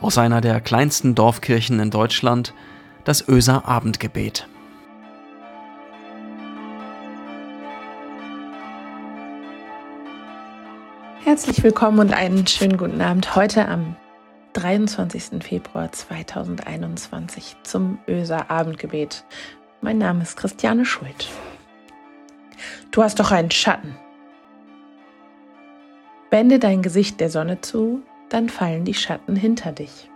aus einer der kleinsten Dorfkirchen in Deutschland, das Öser Abendgebet. Herzlich willkommen und einen schönen guten Abend heute am 23. Februar 2021 zum Öser Abendgebet. Mein Name ist Christiane Schuld. Du hast doch einen Schatten. Wende dein Gesicht der Sonne zu, dann fallen die Schatten hinter dich.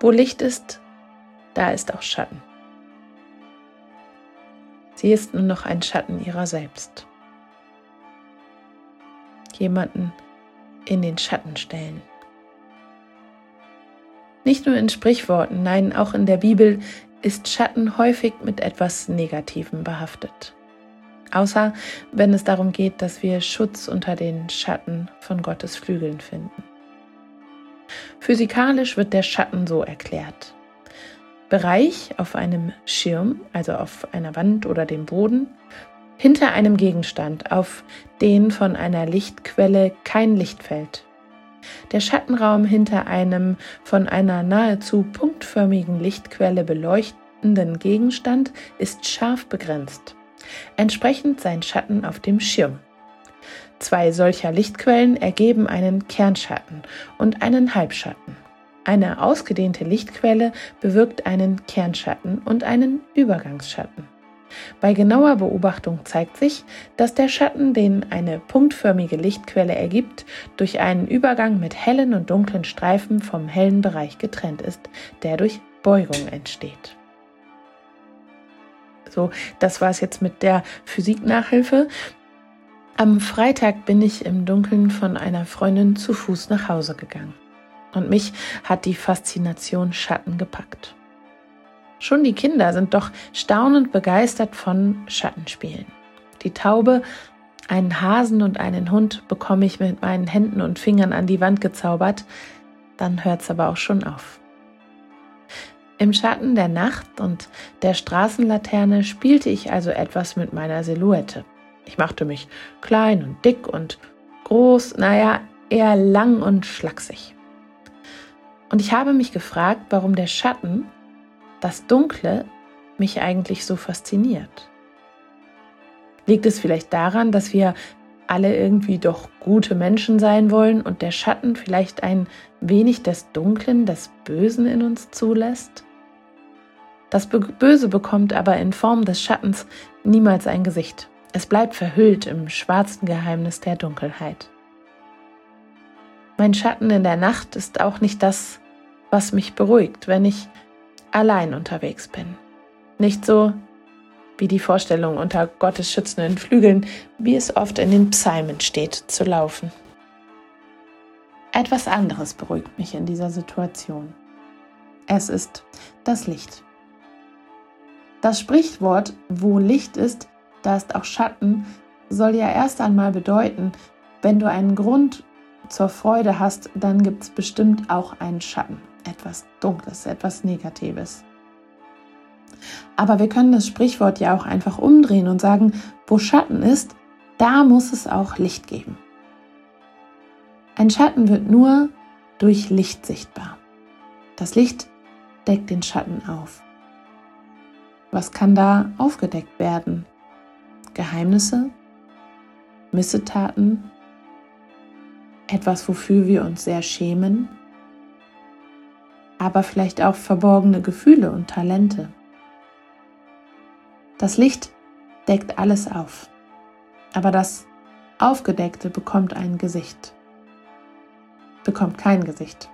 Wo Licht ist, da ist auch Schatten. Sie ist nur noch ein Schatten ihrer selbst. Jemanden in den Schatten stellen. Nicht nur in Sprichworten, nein, auch in der Bibel ist Schatten häufig mit etwas Negativem behaftet außer wenn es darum geht, dass wir Schutz unter den Schatten von Gottes Flügeln finden. Physikalisch wird der Schatten so erklärt. Bereich auf einem Schirm, also auf einer Wand oder dem Boden, hinter einem Gegenstand, auf den von einer Lichtquelle kein Licht fällt. Der Schattenraum hinter einem von einer nahezu punktförmigen Lichtquelle beleuchtenden Gegenstand ist scharf begrenzt entsprechend sein Schatten auf dem Schirm. Zwei solcher Lichtquellen ergeben einen Kernschatten und einen Halbschatten. Eine ausgedehnte Lichtquelle bewirkt einen Kernschatten und einen Übergangsschatten. Bei genauer Beobachtung zeigt sich, dass der Schatten, den eine punktförmige Lichtquelle ergibt, durch einen Übergang mit hellen und dunklen Streifen vom hellen Bereich getrennt ist, der durch Beugung entsteht. So, das war es jetzt mit der Physiknachhilfe. Am Freitag bin ich im Dunkeln von einer Freundin zu Fuß nach Hause gegangen. Und mich hat die Faszination Schatten gepackt. Schon die Kinder sind doch staunend begeistert von Schattenspielen. Die Taube, einen Hasen und einen Hund bekomme ich mit meinen Händen und Fingern an die Wand gezaubert, dann hört es aber auch schon auf. Im Schatten der Nacht und der Straßenlaterne spielte ich also etwas mit meiner Silhouette. Ich machte mich klein und dick und groß, naja, eher lang und schlaksig. Und ich habe mich gefragt, warum der Schatten, das Dunkle, mich eigentlich so fasziniert. Liegt es vielleicht daran, dass wir alle irgendwie doch gute Menschen sein wollen und der Schatten vielleicht ein wenig des Dunklen, des Bösen in uns zulässt? Das Böse bekommt aber in Form des Schattens niemals ein Gesicht. Es bleibt verhüllt im schwarzen Geheimnis der Dunkelheit. Mein Schatten in der Nacht ist auch nicht das, was mich beruhigt, wenn ich allein unterwegs bin. Nicht so wie die Vorstellung unter Gottes schützenden Flügeln, wie es oft in den Psalmen steht, zu laufen. Etwas anderes beruhigt mich in dieser Situation. Es ist das Licht. Das Sprichwort, wo Licht ist, da ist auch Schatten, soll ja erst einmal bedeuten, wenn du einen Grund zur Freude hast, dann gibt es bestimmt auch einen Schatten. Etwas Dunkles, etwas Negatives. Aber wir können das Sprichwort ja auch einfach umdrehen und sagen, wo Schatten ist, da muss es auch Licht geben. Ein Schatten wird nur durch Licht sichtbar. Das Licht deckt den Schatten auf. Was kann da aufgedeckt werden? Geheimnisse? Missetaten? Etwas, wofür wir uns sehr schämen? Aber vielleicht auch verborgene Gefühle und Talente. Das Licht deckt alles auf, aber das Aufgedeckte bekommt ein Gesicht, bekommt kein Gesicht.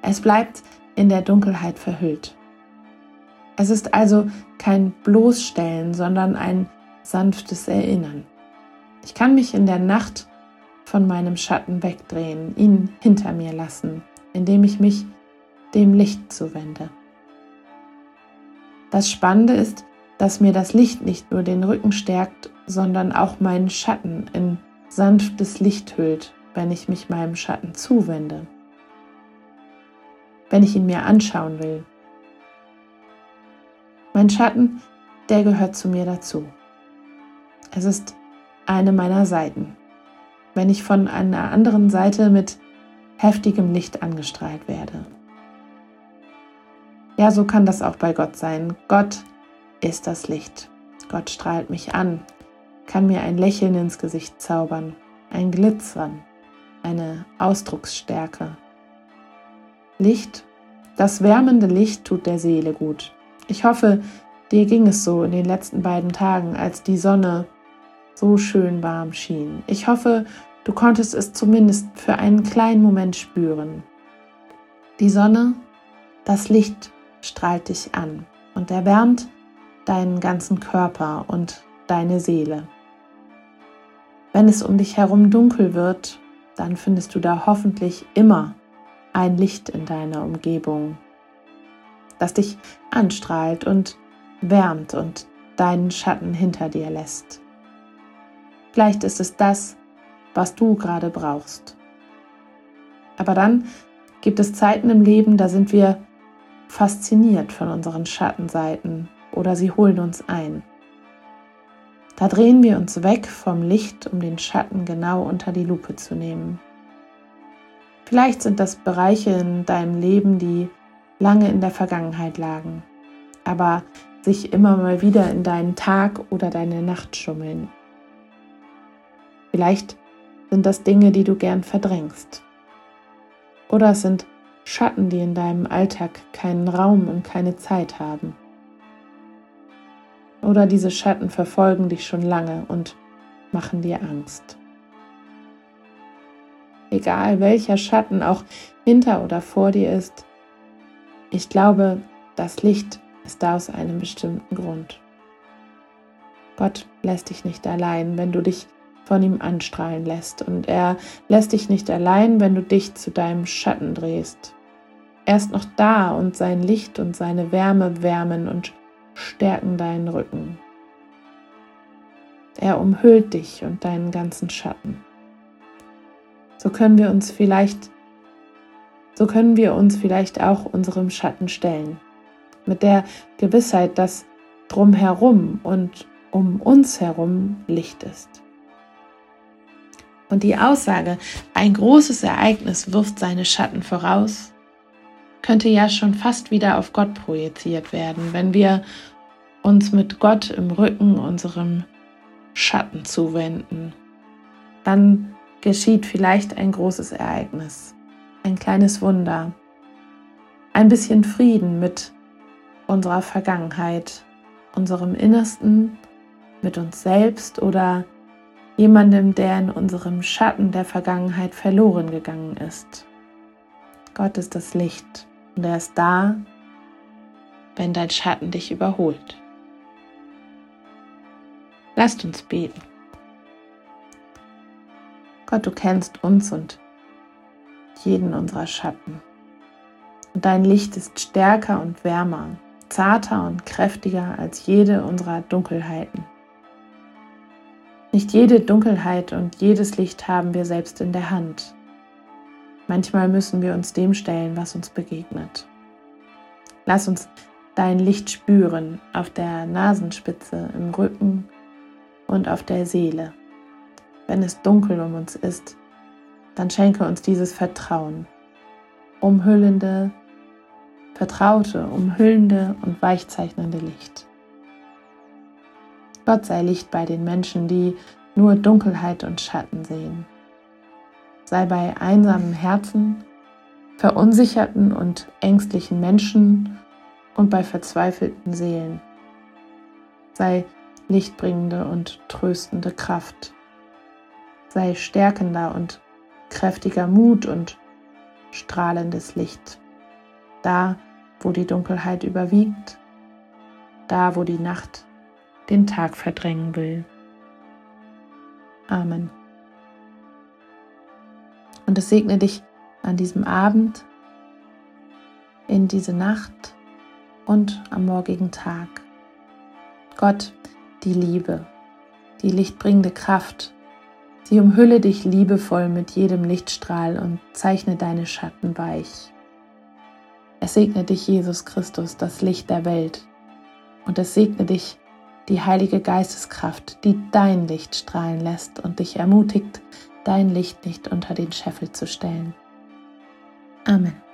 Es bleibt in der Dunkelheit verhüllt. Es ist also kein Bloßstellen, sondern ein sanftes Erinnern. Ich kann mich in der Nacht von meinem Schatten wegdrehen, ihn hinter mir lassen, indem ich mich dem Licht zuwende. Das Spannende ist, dass mir das Licht nicht nur den Rücken stärkt, sondern auch meinen Schatten in sanftes Licht hüllt, wenn ich mich meinem Schatten zuwende, wenn ich ihn mir anschauen will, mein Schatten, der gehört zu mir dazu. Es ist eine meiner Seiten. Wenn ich von einer anderen Seite mit heftigem Licht angestrahlt werde. Ja, so kann das auch bei Gott sein. Gott ist das Licht. Gott strahlt mich an, kann mir ein Lächeln ins Gesicht zaubern, ein Glitzern, eine Ausdrucksstärke. Licht, das wärmende Licht tut der Seele gut. Ich hoffe, dir ging es so in den letzten beiden Tagen, als die Sonne so schön warm schien. Ich hoffe, du konntest es zumindest für einen kleinen Moment spüren. Die Sonne, das Licht strahlt dich an und erwärmt deinen ganzen Körper und deine Seele. Wenn es um dich herum dunkel wird, dann findest du da hoffentlich immer ein Licht in deiner Umgebung, das dich anstrahlt und wärmt und deinen Schatten hinter dir lässt. Vielleicht ist es das, was du gerade brauchst. Aber dann gibt es Zeiten im Leben, da sind wir fasziniert von unseren Schattenseiten oder sie holen uns ein. Da drehen wir uns weg vom Licht, um den Schatten genau unter die Lupe zu nehmen. Vielleicht sind das Bereiche in deinem Leben, die lange in der Vergangenheit lagen, aber sich immer mal wieder in deinen Tag oder deine Nacht schummeln. Vielleicht sind das Dinge, die du gern verdrängst. Oder es sind Schatten, die in deinem Alltag keinen Raum und keine Zeit haben. Oder diese Schatten verfolgen dich schon lange und machen dir Angst. Egal welcher Schatten auch hinter oder vor dir ist, ich glaube, das Licht ist da aus einem bestimmten Grund. Gott lässt dich nicht allein, wenn du dich von ihm anstrahlen lässt und er lässt dich nicht allein, wenn du dich zu deinem Schatten drehst. Er ist noch da und sein Licht und seine Wärme wärmen und stärken deinen Rücken. Er umhüllt dich und deinen ganzen Schatten. So können wir uns vielleicht so können wir uns vielleicht auch unserem Schatten stellen. Mit der Gewissheit, dass drumherum und um uns herum Licht ist. Und die Aussage, ein großes Ereignis wirft seine Schatten voraus, könnte ja schon fast wieder auf Gott projiziert werden, wenn wir uns mit Gott im Rücken unserem Schatten zuwenden. Dann geschieht vielleicht ein großes Ereignis, ein kleines Wunder, ein bisschen Frieden mit unserer Vergangenheit, unserem Innersten, mit uns selbst oder jemandem, der in unserem Schatten der Vergangenheit verloren gegangen ist. Gott ist das Licht und er ist da, wenn dein Schatten dich überholt. Lasst uns beten. Gott, du kennst uns und jeden unserer Schatten. Und dein Licht ist stärker und wärmer, zarter und kräftiger als jede unserer Dunkelheiten. Nicht jede Dunkelheit und jedes Licht haben wir selbst in der Hand. Manchmal müssen wir uns dem stellen, was uns begegnet. Lass uns dein Licht spüren auf der Nasenspitze, im Rücken und auf der Seele. Wenn es dunkel um uns ist, dann schenke uns dieses Vertrauen, umhüllende, vertraute, umhüllende und weichzeichnende Licht. Gott sei Licht bei den Menschen, die nur Dunkelheit und Schatten sehen sei bei einsamen Herzen, verunsicherten und ängstlichen Menschen und bei verzweifelten Seelen. Sei lichtbringende und tröstende Kraft. Sei stärkender und kräftiger Mut und strahlendes Licht. Da, wo die Dunkelheit überwiegt, da, wo die Nacht den Tag verdrängen will. Amen. Und es segne dich an diesem Abend, in diese Nacht und am morgigen Tag. Gott, die Liebe, die lichtbringende Kraft, sie umhülle dich liebevoll mit jedem Lichtstrahl und zeichne deine Schatten weich. Es segne dich, Jesus Christus, das Licht der Welt, und es segne dich, die Heilige Geisteskraft, die dein Licht strahlen lässt und dich ermutigt, dein Licht nicht unter den Scheffel zu stellen. Amen.